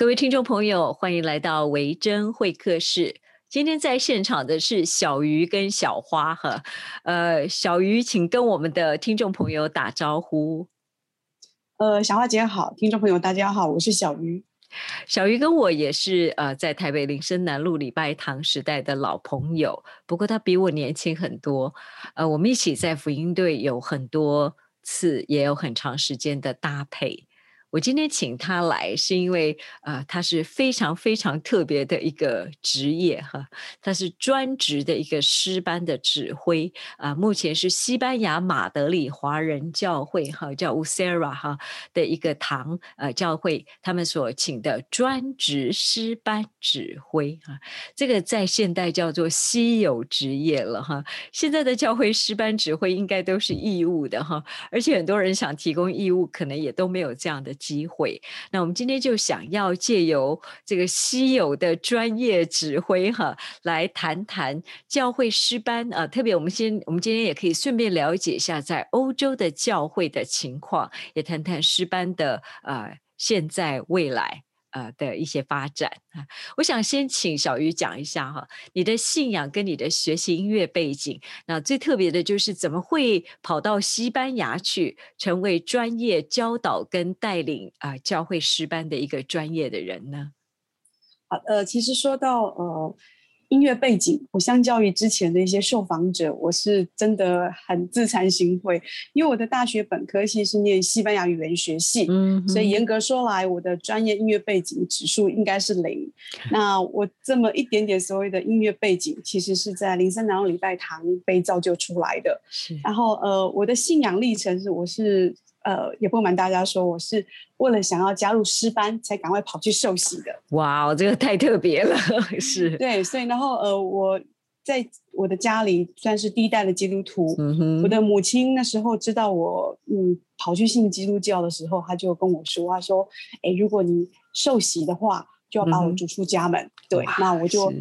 各位听众朋友，欢迎来到维珍会客室。今天在现场的是小鱼跟小花哈，呃，小鱼，请跟我们的听众朋友打招呼。呃，小花姐好，听众朋友大家好，我是小鱼。小鱼跟我也是呃，在台北林森南路礼拜堂时代的老朋友，不过他比我年轻很多。呃，我们一起在福音队有很多次，也有很长时间的搭配。我今天请他来，是因为呃，他是非常非常特别的一个职业哈，他是专职的一个师班的指挥啊，目前是西班牙马德里华人教会哈，叫 Usera 哈的一个堂呃教会，他们所请的专职师班指挥哈，这个在现代叫做稀有职业了哈，现在的教会师班指挥应该都是义务的哈，而且很多人想提供义务，可能也都没有这样的。机会，那我们今天就想要借由这个稀有的专业指挥哈，来谈谈教会师班啊。特别我们先，我们今天也可以顺便了解一下在欧洲的教会的情况，也谈谈师班的呃现在未来。呃的一些发展啊，我想先请小鱼讲一下哈，你的信仰跟你的学习音乐背景，那最特别的就是怎么会跑到西班牙去，成为专业教导跟带领啊教会师班的一个专业的人呢？好，呃，其实说到呃。音乐背景，我相较于之前的一些受访者，我是真的很自惭形秽，因为我的大学本科系是念西班牙语言学系，嗯，所以严格说来，我的专业音乐背景指数应该是零。那我这么一点点所谓的音乐背景，其实是在林森南路礼拜堂被造就出来的。然后呃，我的信仰历程是，我是。呃，也不瞒大家说，我是为了想要加入诗班，才赶快跑去受洗的。哇，这个太特别了，是。对，所以然后呃，我在我的家里算是第一代的基督徒。嗯哼。我的母亲那时候知道我嗯跑去信基督教的时候，她就跟我说：“她说，哎，如果你受洗的话，就要把我逐出家门。”对，那我就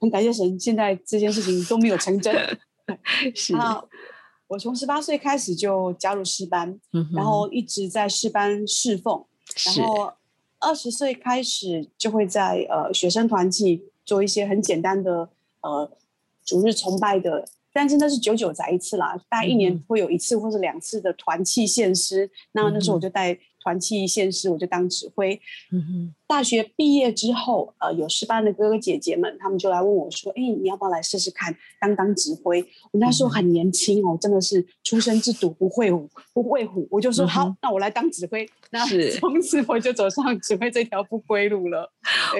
很感谢神，现在这件事情都没有成真。是。我从十八岁开始就加入诗班，然后一直在诗班侍奉，然后二十岁开始就会在呃学生团体做一些很简单的呃主日崇拜的，但是那是久久才一次啦，大概一年会有一次或者两次的团契献诗，那那时候我就带。团契现实，我就当指挥。嗯大学毕业之后，呃，有师班的哥哥姐姐们，他们就来问我说：“哎，你要不要来试试看当当指挥？”我那时候很年轻哦，真的是出生之犊不会虎，不会虎。我就说好，那我来当指挥。那从此我就走上指挥这条不归路了。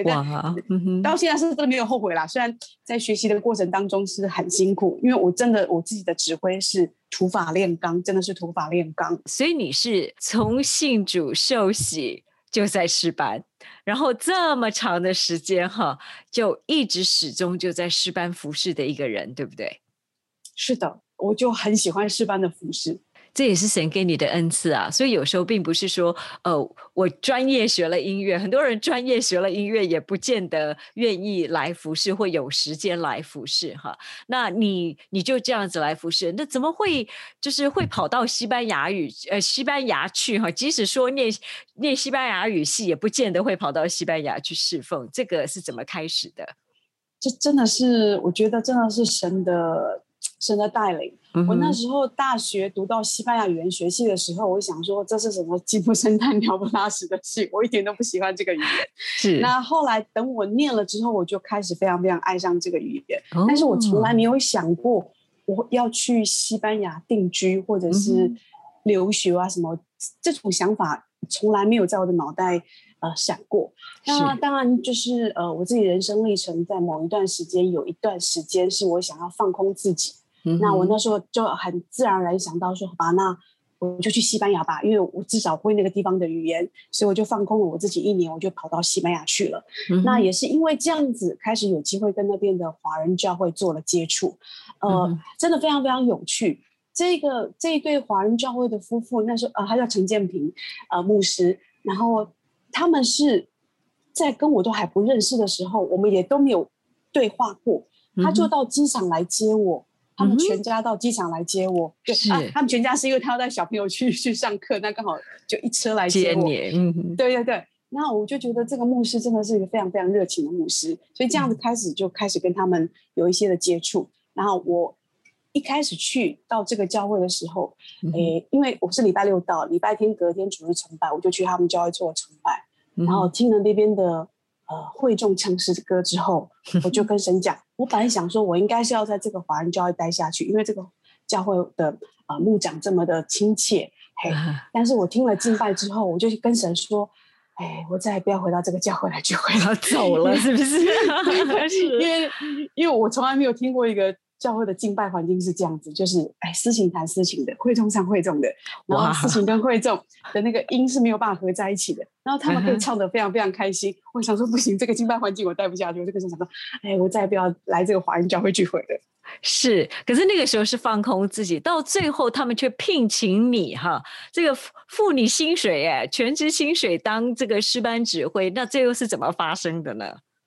哇，到现在是真的没有后悔啦。虽然在学习的过程当中是很辛苦，因为我真的我自己的指挥是。土法炼钢，真的是土法炼钢。所以你是从信主受洗就在诗班，然后这么长的时间哈，就一直始终就在诗班服侍的一个人，对不对？是的，我就很喜欢诗班的服侍。这也是神给你的恩赐啊，所以有时候并不是说，呃，我专业学了音乐，很多人专业学了音乐也不见得愿意来服侍，或有时间来服侍哈。那你你就这样子来服侍，那怎么会就是会跑到西班牙语呃西班牙去哈？即使说念念西班牙语系，也不见得会跑到西班牙去侍奉。这个是怎么开始的？这真的是我觉得真的是神的。神的带领，我那时候大学读到西班牙语言学系的时候，我想说这是什么鸡不生蛋、鸟不拉屎的系，我一点都不喜欢这个语言。是。那后来等我念了之后，我就开始非常非常爱上这个语言，但是我从来没有想过我要去西班牙定居或者是留学啊什么，这种想法从来没有在我的脑袋呃闪过。那当然就是呃我自己人生历程，在某一段时间有一段时间是我想要放空自己。那我那时候就很自然而然想到说，好吧，那我就去西班牙吧，因为我至少会那个地方的语言，所以我就放空了我自己一年，我就跑到西班牙去了。那也是因为这样子，开始有机会跟那边的华人教会做了接触，呃，真的非常非常有趣。这个这一对华人教会的夫妇，那时候呃，他叫陈建平，呃，牧师，然后他们是在跟我都还不认识的时候，我们也都没有对话过，他就到机场来接我。他们全家到机场来接我，对啊，他们全家是因为他要带小朋友去去上课，那刚好就一车来接我。嗯，对对对。那我就觉得这个牧师真的是一个非常非常热情的牧师，所以这样子开始就开始跟他们有一些的接触。然后我一开始去到这个教会的时候，诶，因为我是礼拜六到，礼拜天隔天主日崇拜，我就去他们教会做崇拜，然后听了那边的呃会众唱诗歌之后，我就跟神讲，我本来想说我应该是要在这个华人教会待下去，因为这个教会的呃牧长这么的亲切。嘿，但是我听了敬拜之后，我就跟神说：“哎，我再也不要回到这个教会来聚会了，走了，是不是？因为因为我从来没有听过一个教会的敬拜环境是这样子，就是哎，私情谈私情的，会众唱会众的，然后私情跟会众的那个音是没有办法合在一起的，然后他们可以唱的非常非常开心。我想说不行，这个敬拜环境我待不下去，我就跟神说：哎，我再也不要来这个华人教会聚会了。”是，可是那个时候是放空自己，到最后他们却聘请你哈，这个付你薪水哎，全职薪水当这个诗班指挥，那这又是怎么发生的呢？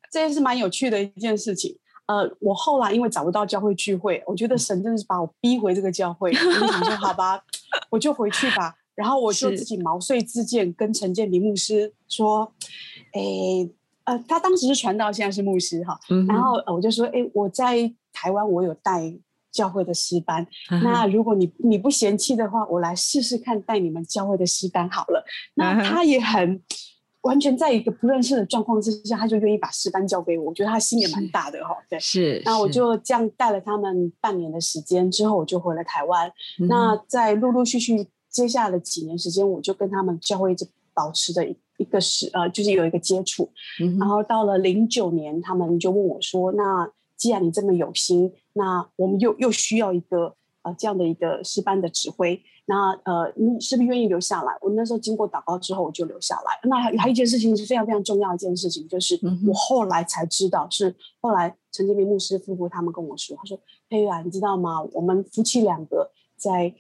这也是蛮有趣的一件事情。呃，我后来因为找不到教会聚会，我觉得神真的是把我逼回这个教会，我想说好吧，我就回去吧。然后我就自己毛遂自荐，跟陈建明牧师说，哎，呃，他当时是传道，现在是牧师哈。然后我就说，哎，我在。台湾我有带教会的诗班，那如果你你不嫌弃的话，我来试试看带你们教会的诗班好了。那他也很完全在一个不认识的状况之下，他就愿意把诗班交给我，我觉得他心也蛮大的哈。对，是。那我就这样带了他们半年的时间之后，我就回了台湾。那在陆陆续续接下来的几年时间，我就跟他们教会一直保持着一一个是呃，就是有一个接触。然后到了零九年，他们就问我说：“那。”既然你这么有心，那我们又又需要一个呃这样的一个师班的指挥，那呃你是不是愿意留下来？我那时候经过祷告之后，我就留下来。那还还一件事情是非常非常重要一件事情，就是我后来才知道，是后来陈建明牧师夫妇他们跟我说，他说：“佩玉啊，你知道吗？我们夫妻两个在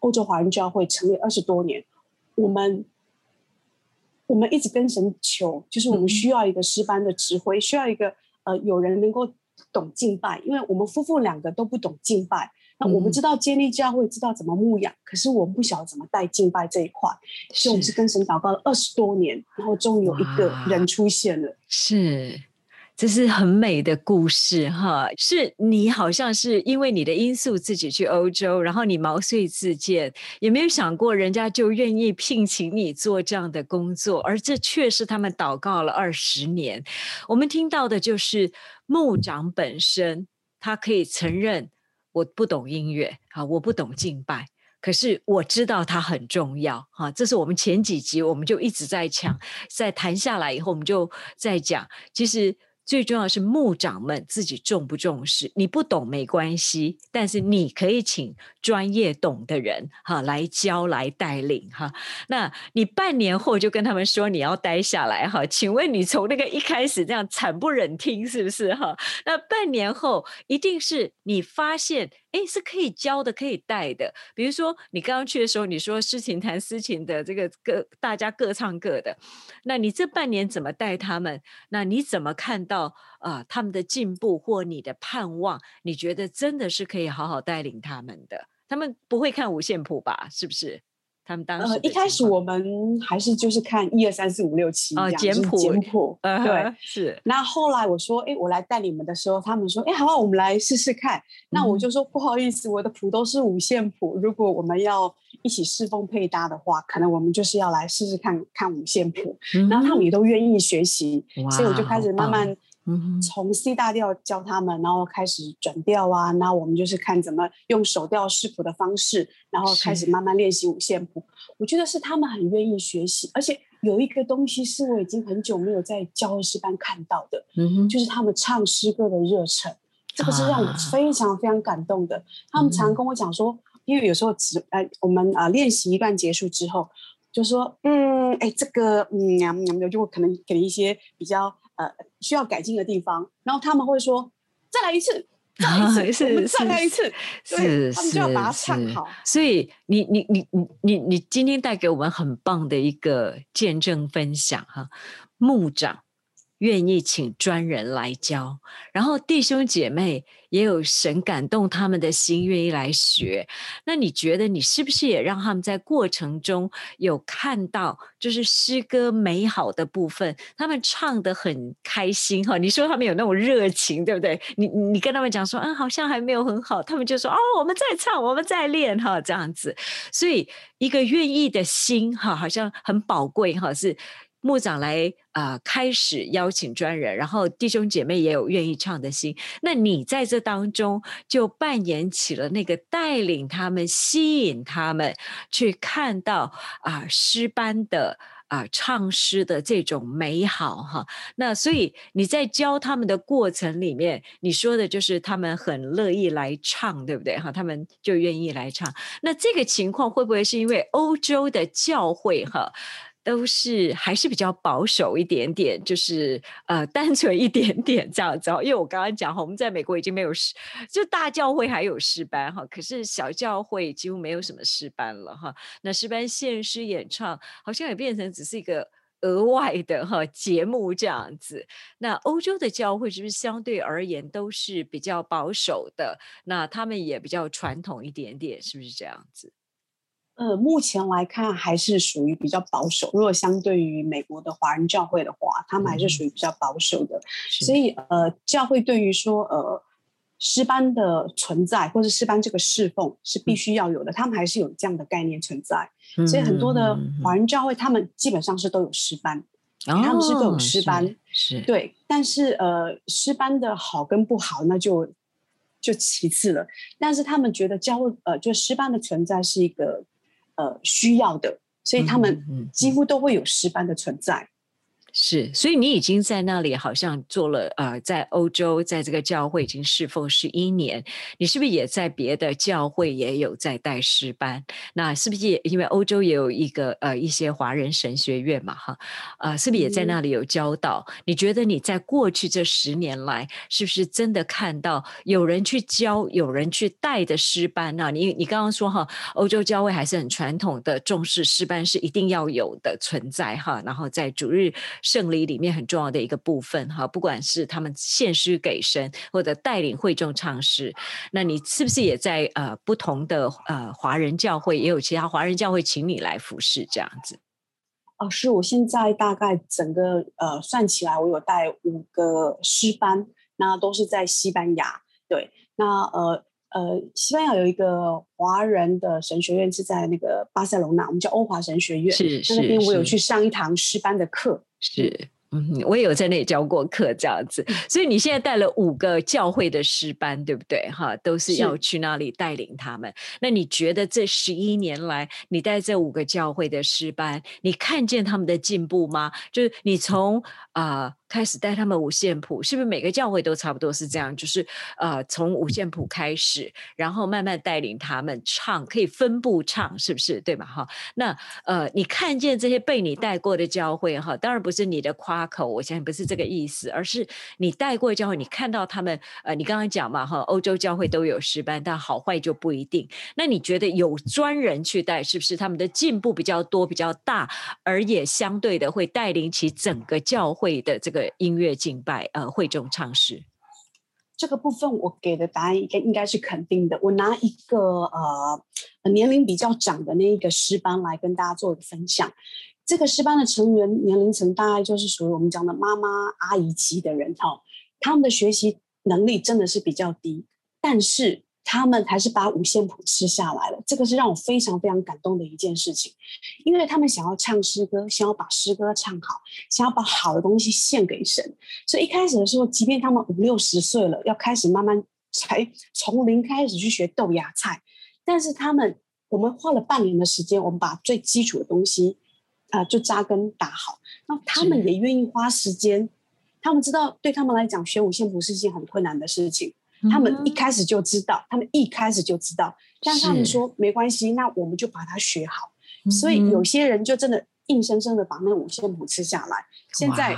欧洲华人教会成立二十多年，我们我们一直跟神求，就是我们需要一个师班的指挥，需要一个呃有人能够。”懂敬拜，因为我们夫妇两个都不懂敬拜。那我们知道建立教会，知道怎么牧养，可是我们不晓得怎么带敬拜这一块。所以我们是跟神祷告了二十多年，然后终于有一个人出现了。是。这是很美的故事哈，是你好像是因为你的因素自己去欧洲，然后你毛遂自荐，也没有想过人家就愿意聘请你做这样的工作，而这却是他们祷告了二十年。我们听到的就是牧长本身，他可以承认我不懂音乐啊，我不懂敬拜，可是我知道它很重要哈。这是我们前几集我们就一直在讲，在谈下来以后，我们就在讲，其实。最重要是牧长们自己重不重视，你不懂没关系，但是你可以请专业懂的人哈来教来带领哈。那你半年后就跟他们说你要待下来哈？请问你从那个一开始这样惨不忍听是不是哈？那半年后一定是你发现。哎，是可以教的，可以带的。比如说，你刚刚去的时候，你说诗情谈诗情的，这个各大家各唱各的。那你这半年怎么带他们？那你怎么看到到啊他们的进步或你的盼望？你觉得真的是可以好好带领他们的？他们不会看五线谱吧？是不是？他们当时一开始我们还是就是看一二三四五六七这样简谱简谱，对是。那后来我说，哎，我来带你们的时候，他们说，哎，好，我们来试试看。那我就说不好意思，我的谱都是五线谱，如果我们要一起侍奉配搭的话，可能我们就是要来试试看看五线谱。然后他们也都愿意学习，所以我就开始慢慢。从 C 大调教他们，然后开始转调啊，那我们就是看怎么用手调视谱的方式，然后开始慢慢练习五线谱。我觉得是他们很愿意学习，而且有一个东西是我已经很久没有在教会师班看到的，嗯就是他们唱诗歌的热忱，这个是让我非常非常感动的。他们常跟我讲说，因为有时候只呃我们啊练习一段结束之后，就说嗯哎这个嗯嗯嗯，就可能给一些比较。呃，需要改进的地方，然后他们会说：“再来一次，再来一次，再来一次。”是，他们就要把它唱好。所以，你你你你你你今天带给我们很棒的一个见证分享哈，牧长。愿意请专人来教，然后弟兄姐妹也有神感动他们的心，愿意来学。那你觉得你是不是也让他们在过程中有看到，就是诗歌美好的部分？他们唱的很开心哈，你说他们有那种热情，对不对？你你跟他们讲说，嗯，好像还没有很好，他们就说，哦，我们在唱，我们在练哈，这样子。所以一个愿意的心哈，好像很宝贵哈，是。牧长来啊，开始邀请专人，然后弟兄姐妹也有愿意唱的心。那你在这当中就扮演起了那个带领他们、吸引他们去看到啊诗班的啊唱诗的这种美好哈。那所以你在教他们的过程里面，你说的就是他们很乐意来唱，对不对哈？他们就愿意来唱。那这个情况会不会是因为欧洲的教会哈？都是还是比较保守一点点，就是呃单纯一点点这样子。因为我刚刚讲哈，我们在美国已经没有诗，就大教会还有诗班哈，可是小教会几乎没有什么诗班了哈。那诗班献诗演唱好像也变成只是一个额外的哈节目这样子。那欧洲的教会是不是相对而言都是比较保守的？那他们也比较传统一点点，是不是这样子？呃，目前来看还是属于比较保守。如果相对于美国的华人教会的话，他们还是属于比较保守的。所以，呃，教会对于说，呃，诗班的存在或者诗班这个侍奉是必须要有的，他们还是有这样的概念存在。所以，很多的华人教会他们基本上是都有诗班，他们是都有诗班，是对。但是，呃，诗班的好跟不好，那就就其次了。但是，他们觉得教会，呃，就诗班的存在是一个。呃，需要的，所以他们几乎都会有诗班的存在。是，所以你已经在那里好像做了呃，在欧洲，在这个教会已经侍奉十一年。你是不是也在别的教会也有在带师班？那是不是也因为欧洲也有一个呃一些华人神学院嘛？哈，啊，是不是也在那里有教导？你觉得你在过去这十年来，是不是真的看到有人去教，有人去带的师班？那你你刚刚说哈，欧洲教会还是很传统的，重视师班是一定要有的存在哈。然后在主日。圣礼里面很重要的一个部分哈，不管是他们献诗给神，或者带领会众唱诗，那你是不是也在呃不同的呃华人教会，也有其他华人教会请你来服侍这样子？哦，是我现在大概整个呃算起来，我有带五个诗班，那都是在西班牙。对，那呃呃，西班牙有一个华人的神学院是在那个巴塞隆纳，我们叫欧华神学院。是是，那边我有去上一堂诗班的课。是，嗯，我也有在那里教过课，这样子。所以你现在带了五个教会的师班，对不对？哈，都是要去那里带领他们。那你觉得这十一年来，你带这五个教会的师班，你看见他们的进步吗？就是你从啊。开始带他们五线谱，是不是每个教会都差不多是这样？就是呃，从五线谱开始，然后慢慢带领他们唱，可以分步唱，是不是？对吧？哈，那呃，你看见这些被你带过的教会哈，当然不是你的夸口，我相信不是这个意思，而是你带过教会，你看到他们呃，你刚刚讲嘛哈，欧洲教会都有诗班，但好坏就不一定。那你觉得有专人去带，是不是他们的进步比较多、比较大，而也相对的会带领起整个教会的这个？音乐敬拜，呃，会众唱诗，这个部分我给的答案应该应该是肯定的。我拿一个呃年龄比较长的那一个诗班来跟大家做一个分享。这个诗班的成员年龄层大概就是属于我们讲的妈妈阿姨级的人哈，他们的学习能力真的是比较低，但是。他们还是把五线谱吃下来了，这个是让我非常非常感动的一件事情，因为他们想要唱诗歌，想要把诗歌唱好，想要把好的东西献给神，所以一开始的时候，即便他们五六十岁了，要开始慢慢才从零开始去学豆芽菜，但是他们，我们花了半年的时间，我们把最基础的东西啊就扎根打好，那他们也愿意花时间，他们知道对他们来讲学五线谱是一件很困难的事情。他们一开始就知道，他们一开始就知道，但他们说没关系，那我们就把它学好。所以有些人就真的硬生生的把那五线谱吃下来。现在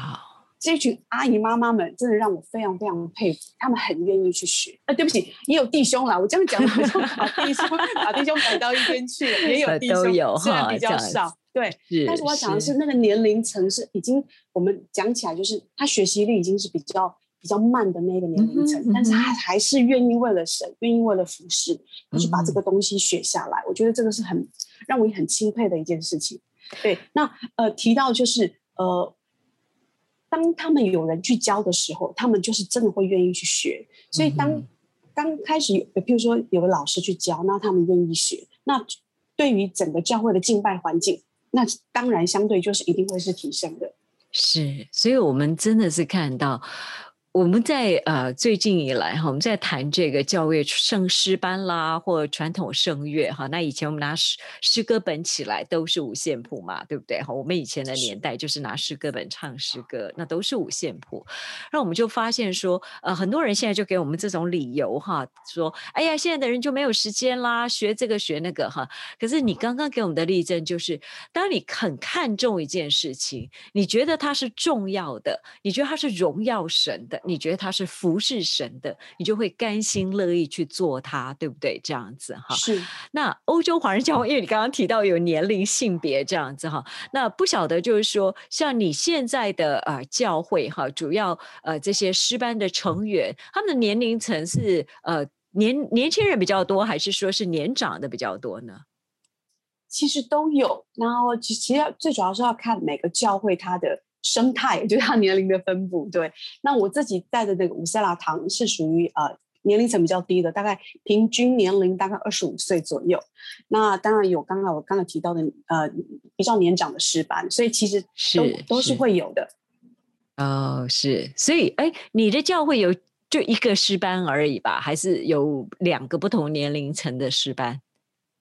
这群阿姨妈妈们真的让我非常非常佩服，他们很愿意去学。啊，对不起，也有弟兄啦，我这样讲好像把弟兄把弟兄赶到一边去了，也有弟兄，虽然比较少，对。但是我讲的是那个年龄层是已经，我们讲起来就是他学习力已经是比较。比较慢的那个年龄层，但是他还是愿意为了神，愿意为了服侍，去把这个东西学下来。我觉得这个是很让我也很钦佩的一件事情。对，那呃提到就是呃，当他们有人去教的时候，他们就是真的会愿意去学。所以当刚开始，譬如说有个老师去教，那他们愿意学，那对于整个教会的敬拜环境，那当然相对就是一定会是提升的。是，所以我们真的是看到。我们在呃最近以来哈，我们在谈这个教乐圣诗班啦，或传统圣乐哈。那以前我们拿诗诗歌本起来都是五线谱嘛，对不对哈？我们以前的年代就是拿诗歌本唱诗歌，那都是五线谱。那我们就发现说，呃，很多人现在就给我们这种理由哈，说，哎呀，现在的人就没有时间啦，学这个学那个哈。可是你刚刚给我们的例证就是，当你很看重一件事情，你觉得它是重要的，你觉得它是荣耀神的。你觉得他是服侍神的，你就会甘心乐意去做他，对不对？这样子哈。是。那欧洲华人教会，因为你刚刚提到有年龄、性别这样子哈，那不晓得就是说，像你现在的呃教会哈，主要呃这些师班的成员，他们的年龄层是呃年年轻人比较多，还是说是年长的比较多呢？其实都有。然后其其实最主要是要看每个教会它的。生态就是他年龄的分布，对。那我自己带的那个五色拉糖是属于呃年龄层比较低的，大概平均年龄大概二十五岁左右。那当然有刚刚我刚才提到的呃比较年长的师班，所以其实都都是会有的。哦，是，所以哎，你的教会有就一个师班而已吧？还是有两个不同年龄层的师班？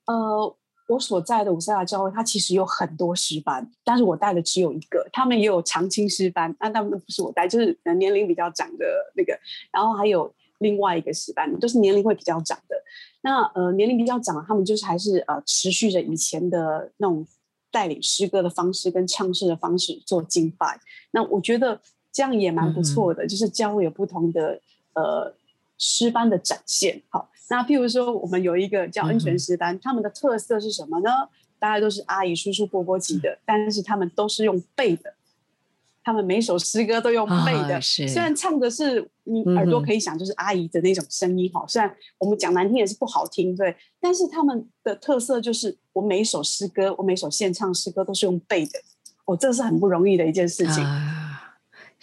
呃。我所在的五色亚教会，它其实有很多师班，但是我带的只有一个。他们也有长青师班，那他们不是我带，就是年龄比较长的那个。然后还有另外一个师班，都是年龄会比较长的。那呃，年龄比较长，他们就是还是呃持续着以前的那种带领诗歌的方式跟唱诗的方式做敬拜。那我觉得这样也蛮不错的，就是教会有不同的呃诗班的展现。好。那譬如说，我们有一个叫恩泉师班，他们的特色是什么呢？大家都是阿姨、叔叔、伯伯级的，但是他们都是用背的，他们每首诗歌都用背的。虽然唱的是你耳朵可以想，就是阿姨的那种声音哈。虽然我们讲难听也是不好听，对，但是他们的特色就是我每一首诗歌，我每首现唱诗歌都是用背的。哦，这是很不容易的一件事情。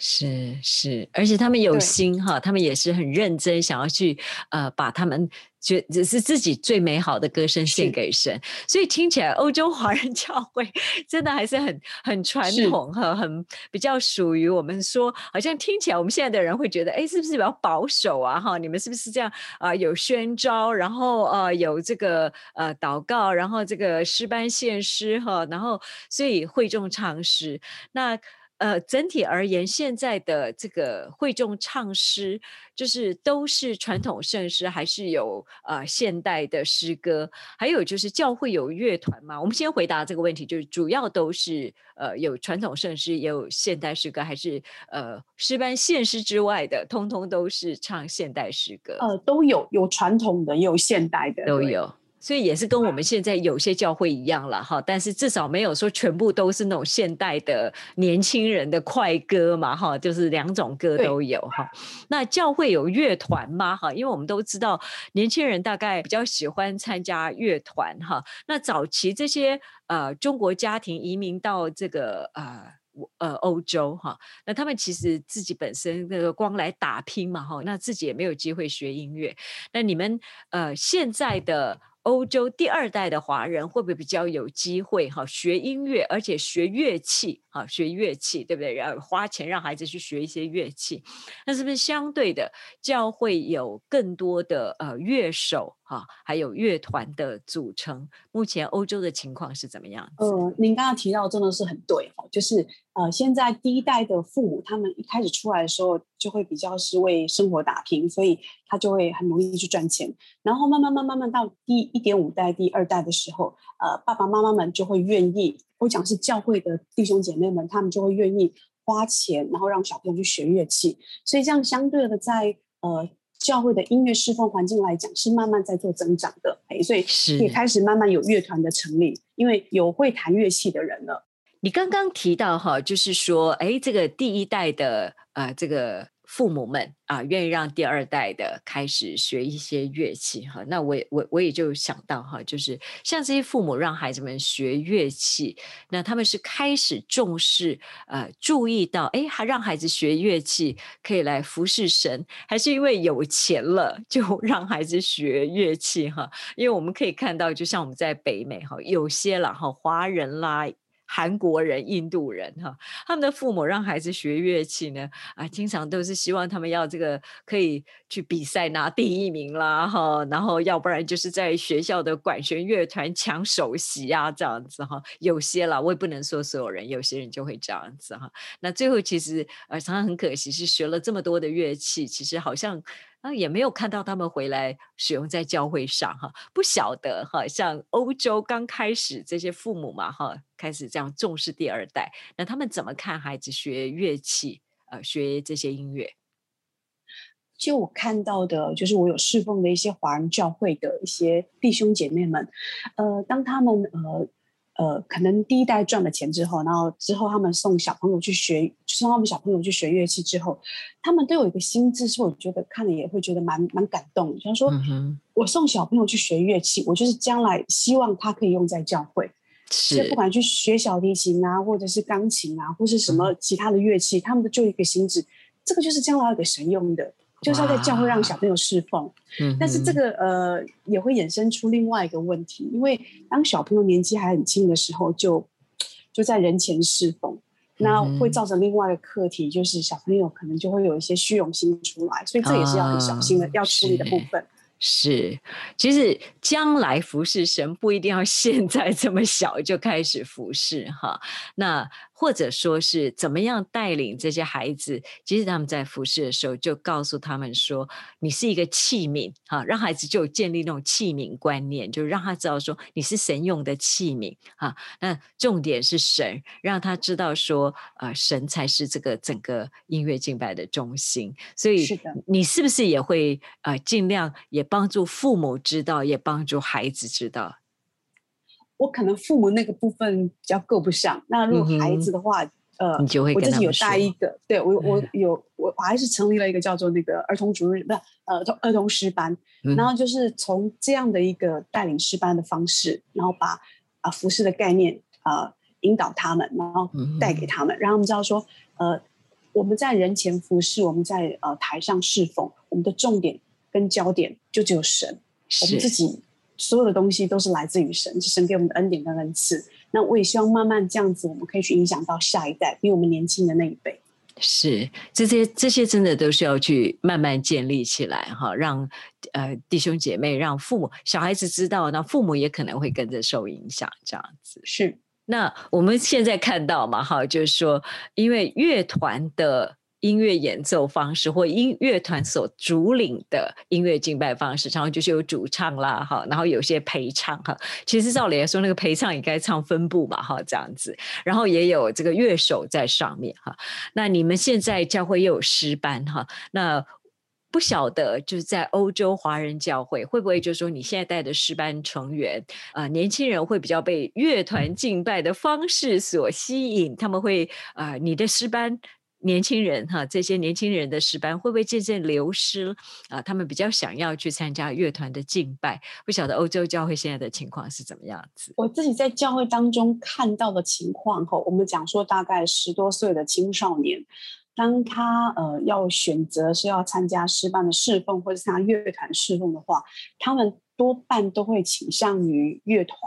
是是，而且他们有心哈，他们也是很认真，想要去呃把他们觉只是自己最美好的歌声献给神，所以听起来欧洲华人教会真的还是很很传统哈，很比较属于我们说，好像听起来我们现在的人会觉得，哎，是不是比较保守啊哈？你们是不是这样啊？有宣召，然后呃有这个呃祷告，然后这个诗班献诗哈，然后所以会众唱诗那。呃，整体而言，现在的这个会众唱诗，就是都是传统圣诗，还是有呃现代的诗歌？还有就是教会有乐团嘛？我们先回答这个问题，就是主要都是呃有传统圣诗，也有现代诗歌，还是呃诗班现诗之外的，通通都是唱现代诗歌？呃，都有，有传统的，也有现代的，都有。所以也是跟我们现在有些教会一样了哈，但是至少没有说全部都是那种现代的年轻人的快歌嘛哈，就是两种歌都有哈。那教会有乐团吗哈？因为我们都知道年轻人大概比较喜欢参加乐团哈。那早期这些呃中国家庭移民到这个呃呃欧洲哈，那他们其实自己本身那个光来打拼嘛哈，那自己也没有机会学音乐。那你们呃现在的。欧洲第二代的华人会不会比较有机会哈学音乐，而且学乐器哈学乐器对不对？然后花钱让孩子去学一些乐器，那是不是相对的教会有更多的呃乐手哈，还有乐团的组成？目前欧洲的情况是怎么样？呃，您刚刚提到真的是很对哦，就是。呃，现在第一代的父母，他们一开始出来的时候，就会比较是为生活打拼，所以他就会很容易去赚钱。然后慢慢慢慢慢到第一点五代、第二代的时候，呃，爸爸妈妈们就会愿意，我讲是教会的弟兄姐妹们，他们就会愿意花钱，然后让小朋友去学乐器，所以这样相对的在呃教会的音乐释放环境来讲，是慢慢在做增长的。哎，所以也开始慢慢有乐团的成立，因为有会弹乐器的人了。你刚刚提到哈，就是说，哎，这个第一代的呃这个。父母们啊，愿意让第二代的开始学一些乐器哈，那我我我也就想到哈，就是像这些父母让孩子们学乐器，那他们是开始重视呃，注意到哎，还让孩子学乐器可以来服侍神，还是因为有钱了就 让孩子学乐器哈？因为我们可以看到，就像我们在北美哈，有些了哈，华人啦。韩国人、印度人，哈，他们的父母让孩子学乐器呢，啊，经常都是希望他们要这个可以去比赛拿第一名啦，哈，然后要不然就是在学校的管弦乐团抢首席啊，这样子哈。有些啦，我也不能说所有人，有些人就会这样子哈。那最后其实呃，常常很可惜，是学了这么多的乐器，其实好像。那也没有看到他们回来使用在教会上哈，不晓得哈，像欧洲刚开始这些父母嘛哈，开始这样重视第二代，那他们怎么看孩子学乐器呃学这些音乐？就我看到的，就是我有侍奉的一些华人教会的一些弟兄姐妹们，呃，当他们呃。呃，可能第一代赚了钱之后，然后之后他们送小朋友去学，送他们小朋友去学乐器之后，他们都有一个心智，是我觉得看了也会觉得蛮蛮感动。他说：“我送小朋友去学乐器，我就是将来希望他可以用在教会，是不管去学小提琴啊，或者是钢琴啊，或是什么其他的乐器，他们的就一个心智，这个就是将来要给神用的。”就是要在教会让小朋友侍奉，但是这个呃也会衍生出另外一个问题，因为当小朋友年纪还很轻的时候，就就在人前侍奉，那会造成另外一个课题，就是小朋友可能就会有一些虚荣心出来，所以这也是要很小心的要处理的部分。是，其实将来服侍神不一定要现在这么小就开始服侍哈，那。或者说是怎么样带领这些孩子？其实他们在服侍的时候，就告诉他们说：“你是一个器皿，哈，让孩子就建立那种器皿观念，就让他知道说你是神用的器皿，哈。那重点是神，让他知道说，呃，神才是这个整个音乐敬拜的中心。所以，你是不是也会呃尽量也帮助父母知道，也帮助孩子知道？”我可能父母那个部分比较够不上，那如果孩子的话，呃，你就会我自己有带一个，对我我有我我还是成立了一个叫做那个儿童主日，不是呃童儿童师班，然后。就是从这样的一个带领师班的方式，然后把啊服饰的概念啊引导他们，然后带给。他们，让他们知道说，呃，我们在人前服侍，我们在呃台上侍奉，我们的重点跟焦点就只有神，我们自己。所有的东西都是来自于神，是神给我们的恩典跟恩赐。那我也希望慢慢这样子，我们可以去影响到下一代，比我们年轻的那一辈。是这些这些真的都是要去慢慢建立起来哈，让呃弟兄姐妹、让父母、小孩子知道，那父母也可能会跟着受影响。这样子是。那我们现在看到嘛，哈，就是说，因为乐团的。音乐演奏方式或音乐团所主领的音乐敬拜方式，然后就是有主唱啦，哈，然后有些陪唱哈。其实照理来说，那个陪唱也该唱分部嘛，哈，这样子。然后也有这个乐手在上面哈。那你们现在教会又有诗班哈，那不晓得就是在欧洲华人教会会不会就是说你现在带的诗班成员啊，年轻人会比较被乐团敬拜的方式所吸引，他们会啊，你的诗班。年轻人哈，这些年轻人的诗班会不会渐渐流失啊？他们比较想要去参加乐团的敬拜，不晓得欧洲教会现在的情况是怎么样子？我自己在教会当中看到的情况哈，我们讲说大概十多岁的青少年，当他呃要选择是要参加诗班的侍奉或者参加乐团侍奉的话，他们多半都会倾向于乐团。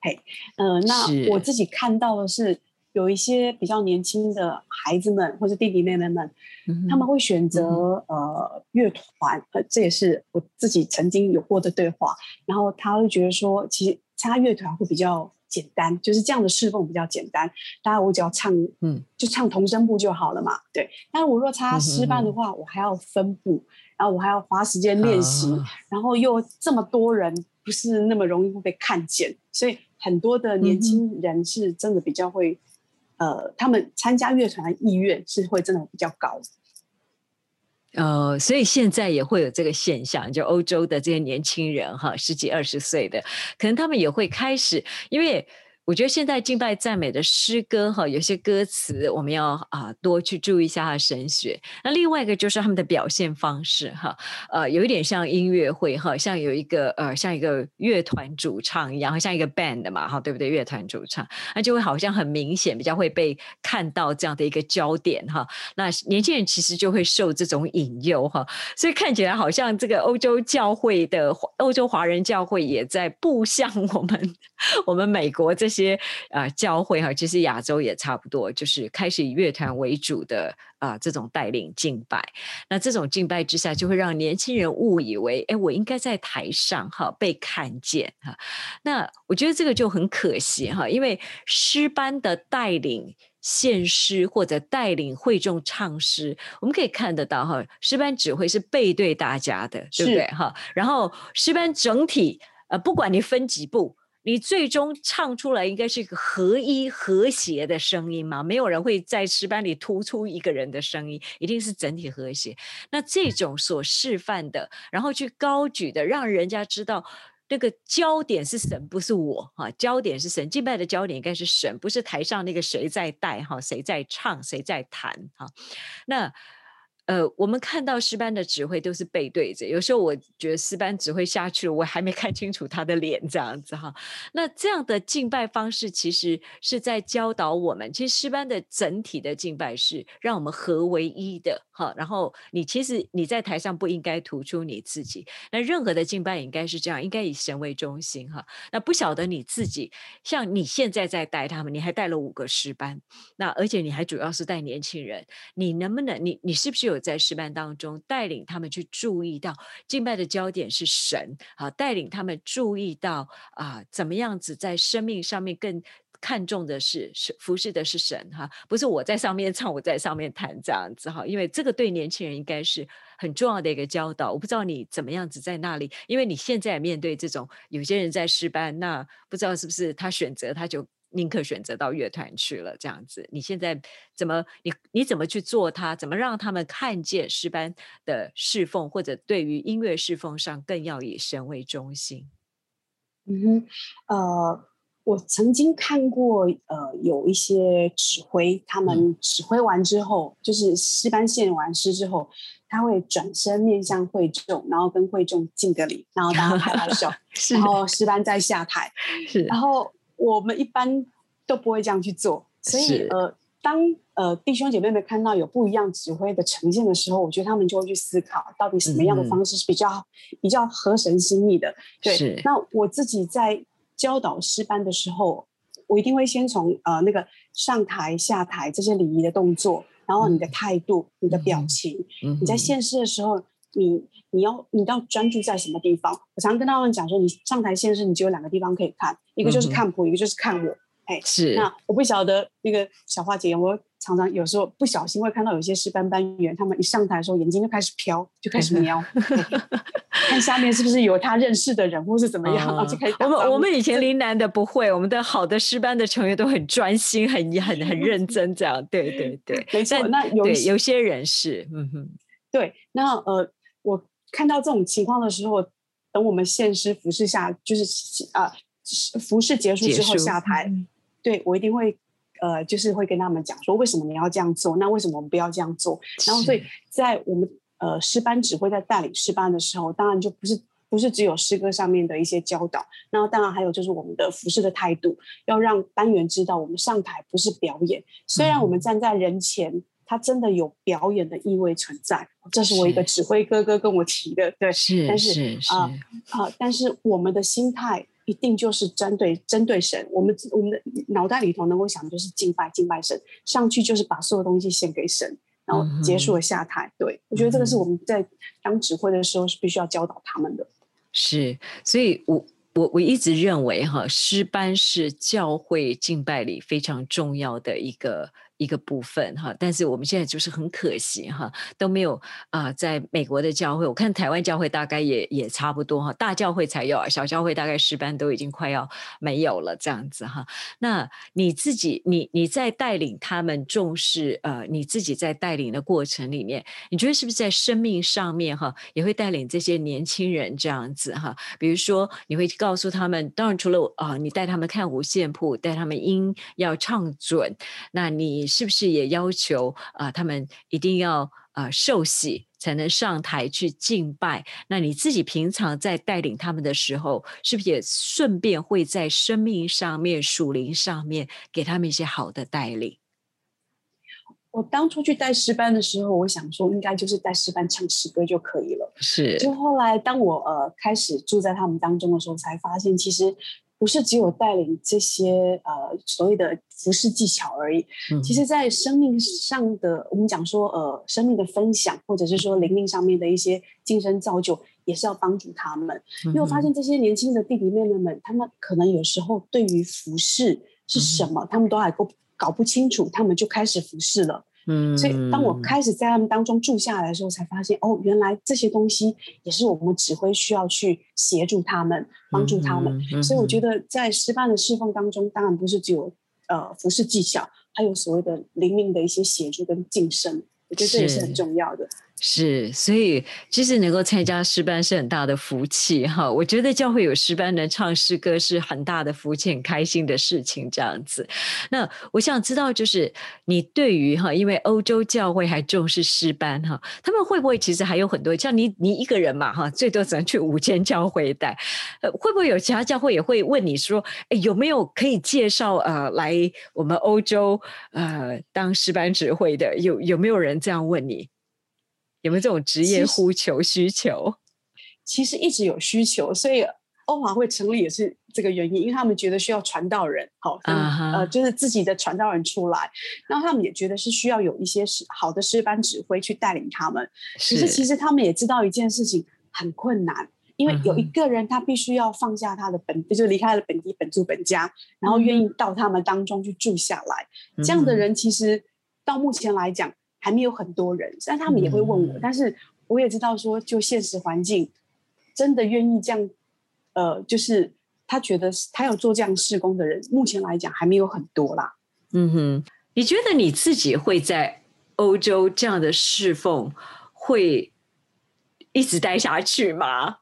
嘿，呃，那我自己看到的是。有一些比较年轻的孩子们或者弟弟妹妹们，他们会选择呃乐团，呃这也是我自己曾经有过的对话。然后他会觉得说，其实参加乐团会比较简单，就是这样的侍奉比较简单。大家我只要唱，嗯，就唱童声部就好了嘛。对。但是我若参加师班的话，我还要分部，然后我还要花时间练习，然后又这么多人，不是那么容易会被看见。所以很多的年轻人是真的比较会。呃，他们参加乐团的意愿是会真的比较高。呃，所以现在也会有这个现象，就欧洲的这些年轻人哈，十几二十岁的，可能他们也会开始，因为。我觉得现在敬拜赞美的诗歌哈，有些歌词我们要啊多去注意一下它的神学。那另外一个就是他们的表现方式哈，呃，有一点像音乐会哈，像有一个呃像一个乐团主唱一样，像一个 band 嘛哈，对不对？乐团主唱那就会好像很明显，比较会被看到这样的一个焦点哈。那年轻人其实就会受这种引诱哈，所以看起来好像这个欧洲教会的欧洲华人教会也在步向我们 我们美国这些。些啊教会哈，其实亚洲也差不多，就是开始以乐团为主的啊这种带领敬拜。那这种敬拜之下，就会让年轻人误以为，哎，我应该在台上哈被看见哈。那我觉得这个就很可惜哈，因为诗班的带领献诗或者带领会众唱诗，我们可以看得到哈，诗班指挥是背对大家的，对不对哈？然后诗班整体呃，不管你分几步。你最终唱出来应该是一个合一和谐的声音嘛？没有人会在诗班里突出一个人的声音，一定是整体和谐。那这种所示范的，然后去高举的，让人家知道那个焦点是神，不是我哈。焦点是神，敬拜的焦点应该是神，不是台上那个谁在带哈，谁在唱，谁在弹哈。那。呃，我们看到师班的指挥都是背对着，有时候我觉得师班指挥下去了，我还没看清楚他的脸这样子哈。那这样的敬拜方式其实是在教导我们，其实师班的整体的敬拜是让我们合为一的哈。然后你其实你在台上不应该突出你自己，那任何的敬拜应该是这样，应该以神为中心哈。那不晓得你自己，像你现在在带他们，你还带了五个师班，那而且你还主要是带年轻人，你能不能你你是不是有？在诗班当中，带领他们去注意到敬拜的焦点是神，好，带领他们注意到啊，怎么样子在生命上面更看重的是是服侍的是神哈，不是我在上面唱，我在上面弹这样子哈，因为这个对年轻人应该是很重要的一个教导。我不知道你怎么样子在那里，因为你现在面对这种有些人在诗班，那不知道是不是他选择他就。宁可选择到乐团去了，这样子。你现在怎么你你怎么去做它？怎么让他们看见诗班的侍奉，或者对于音乐侍奉上更要以神为中心？嗯哼，呃，我曾经看过，呃，有一些指挥，他们指挥完之后，就是诗班献完诗之后，他会转身面向会众，然后跟会众敬个礼，然后大家拍拍手，然后诗班再下台，是，然后。我们一般都不会这样去做，所以呃，当呃弟兄姐妹们看到有不一样指挥的呈现的时候，我觉得他们就会去思考，到底什么样的方式是比较比较合神心意的。对，那我自己在教导师班的时候，我一定会先从呃那个上台下台这些礼仪的动作，然后你的态度、你的表情，你在现世的时候，你你要你要专注在什么地方？我常跟他们讲说，你上台现身，你只有两个地方可以看。一个就是看谱，一个就是看我。哎，是。那我不晓得那个小花姐，我常常有时候不小心会看到有些师班班员，他们一上台的时候眼睛就开始飘，就开始瞄，看下面是不是有他认识的人，或是怎么样，就开始。我们我们以前林南的不会，我们的好的师班的成员都很专心，很很很认真，这样。对对对，没错。那有有些人是，嗯哼，对。那呃，我看到这种情况的时候，等我们现师服饰下，就是啊。服饰结束之后下台，对我一定会，呃，就是会跟他们讲说，为什么你要这样做？那为什么我们不要这样做？然后，所以在我们呃师班指挥在带领师班的时候，当然就不是不是只有诗歌上面的一些教导，然后当然还有就是我们的服饰的态度，要让班员知道，我们上台不是表演，虽然我们站在人前，他真的有表演的意味存在。这是我一个指挥哥哥跟我提的，对，是，但是啊啊，但是我们的心态。一定就是针对针对神，我们我们的脑袋里头能够想的就是敬拜敬拜神，上去就是把所有东西献给神，然后结束了下台。对我觉得这个是我们在当指挥的时候是必须要教导他们的。是，所以我我我一直认为哈，诗班是教会敬拜里非常重要的一个。一个部分哈，但是我们现在就是很可惜哈，都没有啊，在美国的教会，我看台湾教会大概也也差不多哈，大教会才有，小教会大概十班都已经快要没有了这样子哈。那你自己，你你在带领他们重视呃，你自己在带领的过程里面，你觉得是不是在生命上面哈，也会带领这些年轻人这样子哈？比如说你会告诉他们，当然除了啊，你带他们看五线谱，带他们音要唱准，那你。是不是也要求啊？他们一定要啊受洗才能上台去敬拜？那你自己平常在带领他们的时候，是不是也顺便会在生命上面、属灵上面给他们一些好的带领？我当初去带诗班的时候，我想说应该就是带诗班唱诗歌就可以了。是，就后来当我呃开始住在他们当中的时候，才发现其实。不是只有带领这些呃所谓的服饰技巧而已，其实，在生命上的我们讲说呃生命的分享，或者是说灵命上面的一些精神造就，也是要帮助他们。因为我发现这些年轻的弟弟妹妹们，他们可能有时候对于服饰是什么，他们都还够搞不清楚，他们就开始服饰了。嗯，所以当我开始在他们当中住下来的时候，才发现哦，原来这些东西也是我们指挥需要去协助他们、帮助他们。所以我觉得在师范的侍奉当中，当然不是只有呃服饰技巧，还有所谓的灵命的一些协助跟晋升，我觉得这也是很重要的。是，所以其实能够参加诗班是很大的福气哈。我觉得教会有诗班能唱诗歌是很大的福气，很开心的事情这样子。那我想知道，就是你对于哈，因为欧洲教会还重视诗班哈，他们会不会其实还有很多像你你一个人嘛哈，最多只能去五间教会带，呃，会不会有其他教会也会问你说，哎，有没有可以介绍呃来我们欧洲呃当诗班指挥的？有有没有人这样问你？有没有这种职业呼求需求？其实一直有需求，所以欧华会成立也是这个原因，因为他们觉得需要传道人，好，呃，就是自己的传道人出来，然后他们也觉得是需要有一些是好的师班指挥去带领他们。可是其实他们也知道一件事情很困难，因为有一个人他必须要放下他的本，就离开了本地本住本家，然后愿意到他们当中去住下来。这样的人其实到目前来讲。还没有很多人，但他们也会问我，但是我也知道说，就现实环境，真的愿意这样，呃，就是他觉得他要做这样施工的人，目前来讲还没有很多啦。嗯哼，你觉得你自己会在欧洲这样的侍奉会一直待下去吗？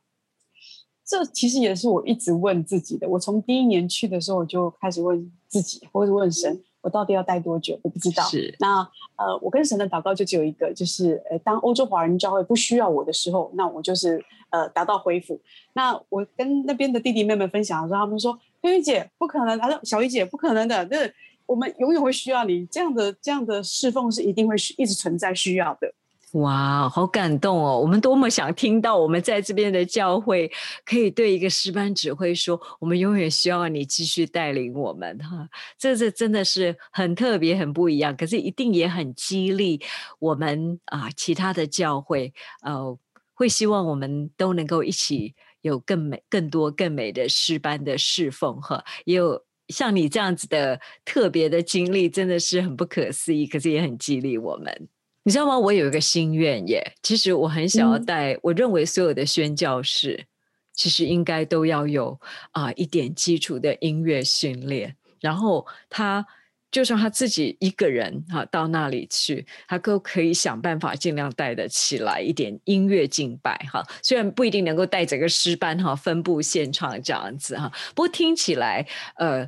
这其实也是我一直问自己的。我从第一年去的时候，我就开始问自己，或者问神。我到底要待多久？我不知道。是那呃，我跟神的祷告就只有一个，就是呃，当欧洲华人教会不需要我的时候，那我就是呃达到恢复。那我跟那边的弟弟妹妹分享的时候，他们说：“菲菲姐不可能，他说小鱼姐不可能的，那我们永远会需要你这样的这样的侍奉是一定会一直存在需要的。”哇，好感动哦！我们多么想听到我们在这边的教会可以对一个师班指挥说：“我们永远需要你继续带领我们。”哈，这这真的是很特别、很不一样，可是一定也很激励我们啊！其他的教会呃，会希望我们都能够一起有更美、更多、更美的师班的侍奉。哈，也有像你这样子的特别的经历，真的是很不可思议，可是也很激励我们。你知道吗？我有一个心愿耶。其实我很想要带，我认为所有的宣教士，其实应该都要有啊一点基础的音乐训练。然后他就算他自己一个人哈到那里去，他都可以想办法尽量带得起来一点音乐敬拜哈。虽然不一定能够带整个诗班哈分布现场这样子哈，不过听起来呃。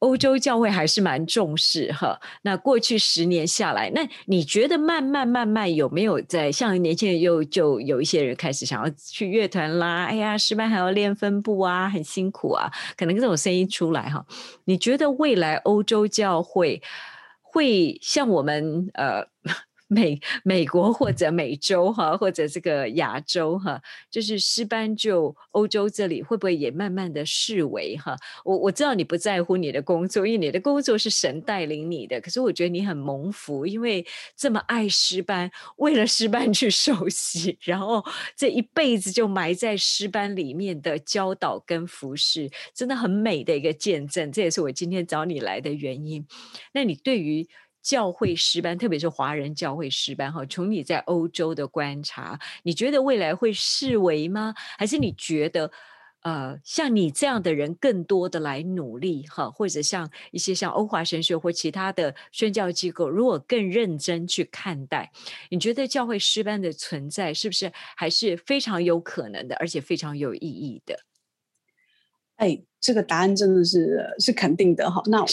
欧洲教会还是蛮重视哈。那过去十年下来，那你觉得慢慢慢慢有没有在像年轻人又就有一些人开始想要去乐团啦？哎呀，失败还要练分部啊，很辛苦啊，可能这种声音出来哈。你觉得未来欧洲教会会像我们呃？美美国或者美洲哈，或者这个亚洲哈，就是诗班就欧洲这里会不会也慢慢的视为哈？我我知道你不在乎你的工作，因为你的工作是神带领你的。可是我觉得你很蒙福，因为这么爱诗班，为了诗班去受洗，然后这一辈子就埋在诗班里面的教导跟服饰，真的很美的一个见证。这也是我今天找你来的原因。那你对于？教会师班，特别是华人教会师班哈，从你在欧洲的观察，你觉得未来会视为吗？还是你觉得？呃，像你这样的人，更多的来努力哈，或者像一些像欧华神学或其他的宣教机构，如果更认真去看待，你觉得教会师班的存在是不是还是非常有可能的，而且非常有意义的？哎，这个答案真的是是肯定的哈。那我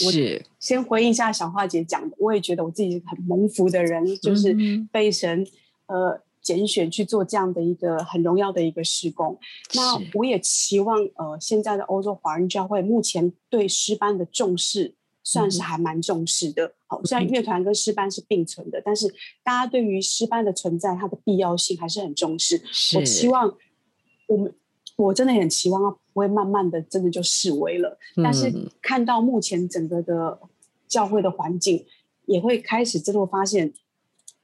先回应一下小花姐讲的，我也觉得我自己很蒙福的人，就是被神呃。拣选去做这样的一个很荣耀的一个施工，那我也期望呃，现在的欧洲华人教会目前对诗班的重视算是还蛮重视的。好，虽然乐团跟诗班是并存的，但是大家对于诗班的存在它的必要性还是很重视。我希望我们我真的很期望不会慢慢的真的就示威了，但是看到目前整个的教会的环境，也会开始真的发现。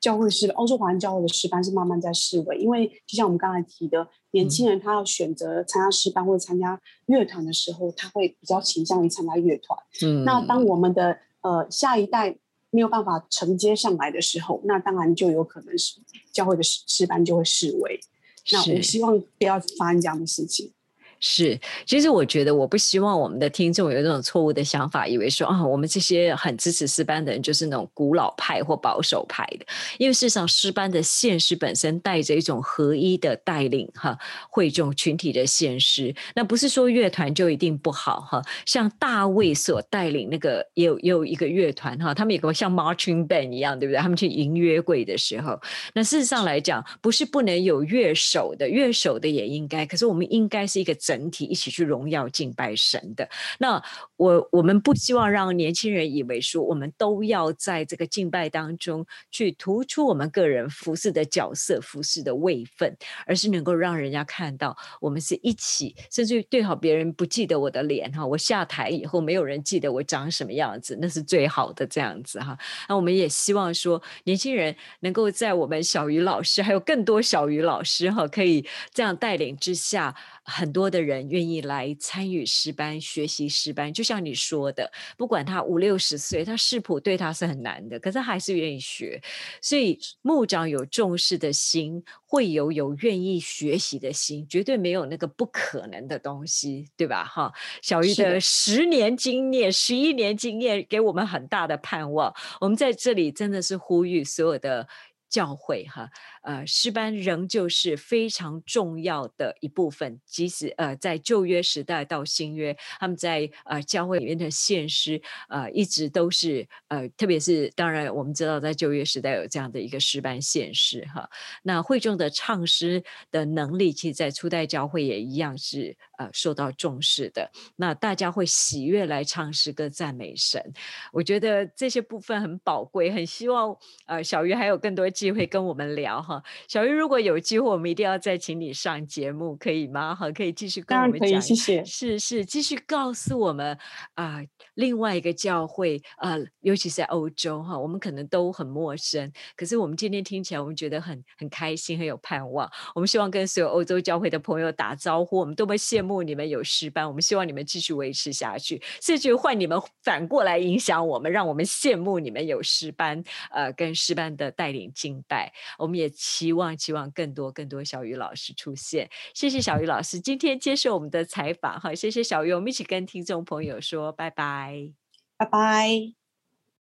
教会是欧洲华人教会的师班是慢慢在示威，因为就像我们刚才提的，年轻人他要选择参加师班或者参加乐团的时候，他会比较倾向于参加乐团。嗯，那当我们的呃下一代没有办法承接上来的时候，那当然就有可能是教会的诗诗班就会示威。那我希望不要发生这样的事情。是，其实我觉得我不希望我们的听众有这种错误的想法，以为说啊，我们这些很支持诗班的人就是那种古老派或保守派的。因为事实上，诗班的现实本身带着一种合一的带领，哈，会众群体的现实。那不是说乐团就一定不好，哈。像大卫所带领那个，也有也有一个乐团，哈，他们有个像 marching band 一样，对不对？他们去迎约柜的时候，那事实上来讲，不是不能有乐手的，乐手的也应该。可是我们应该是一个。整体一起去荣耀敬拜神的，那我我们不希望让年轻人以为说我们都要在这个敬拜当中去突出我们个人服饰的角色、服饰的位分，而是能够让人家看到我们是一起，甚至于对好别人不记得我的脸哈，我下台以后没有人记得我长什么样子，那是最好的这样子哈。那我们也希望说年轻人能够在我们小鱼老师还有更多小鱼老师哈，可以这样带领之下。很多的人愿意来参与诗班学习诗班，就像你说的，不管他五六十岁，他视谱对他是很难的，可是还是愿意学。所以牧长有重视的心，会有有愿意学习的心，绝对没有那个不可能的东西，对吧？哈，小玉的十年经验、十一年经验，给我们很大的盼望。我们在这里真的是呼吁所有的教会，哈。呃，诗班仍旧是非常重要的一部分，即使呃在旧约时代到新约，他们在呃教会里面的献诗，呃一直都是呃，特别是当然我们知道在旧约时代有这样的一个诗班献诗哈。那会众的唱诗的能力，其实，在初代教会也一样是呃受到重视的。那大家会喜悦来唱诗歌赞美神，我觉得这些部分很宝贵，很希望呃小鱼还有更多机会跟我们聊哈。小鱼，如果有机会，我们一定要再请你上节目，可以吗？哈，可以继续跟我们讲，谢谢。是是，继续告诉我们啊，另外一个教会啊，尤其是在欧洲哈，我们可能都很陌生，可是我们今天听起来，我们觉得很很开心，很有盼望。我们希望跟所有欧洲教会的朋友打招呼，我们多么羡慕你们有诗班，我们希望你们继续维持下去，甚至换你们反过来影响我们，让我们羡慕你们有诗班，呃，跟诗班的带领敬拜，我们也。期望期望更多更多小鱼老师出现，谢谢小鱼老师今天接受我们的采访好，谢谢小鱼，我们一起跟听众朋友说拜拜，拜拜。